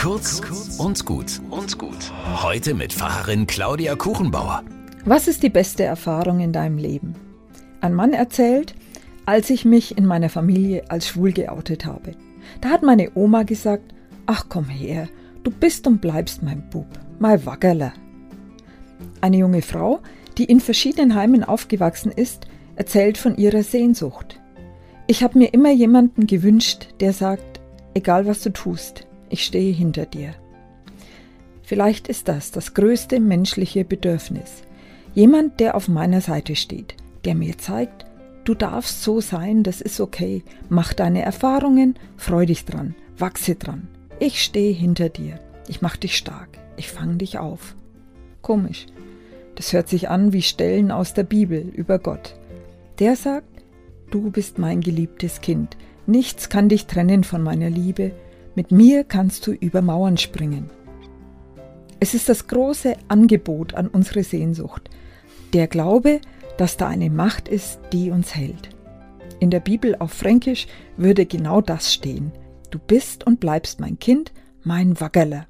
Kurz und gut und gut. Heute mit Pfarrerin Claudia Kuchenbauer. Was ist die beste Erfahrung in deinem Leben? Ein Mann erzählt, als ich mich in meiner Familie als schwul geoutet habe. Da hat meine Oma gesagt, ach komm her, du bist und bleibst mein Bub, mein Waggerler. Eine junge Frau, die in verschiedenen Heimen aufgewachsen ist, erzählt von ihrer Sehnsucht. Ich habe mir immer jemanden gewünscht, der sagt, egal was du tust, ich stehe hinter dir. Vielleicht ist das das größte menschliche Bedürfnis. Jemand, der auf meiner Seite steht, der mir zeigt, du darfst so sein, das ist okay, mach deine Erfahrungen, freu dich dran, wachse dran. Ich stehe hinter dir, ich mach dich stark, ich fange dich auf. Komisch, das hört sich an wie Stellen aus der Bibel über Gott. Der sagt, du bist mein geliebtes Kind, nichts kann dich trennen von meiner Liebe, mit mir kannst du über Mauern springen. Es ist das große Angebot an unsere Sehnsucht, der Glaube, dass da eine Macht ist, die uns hält. In der Bibel auf Fränkisch würde genau das stehen. Du bist und bleibst mein Kind, mein Waggerler.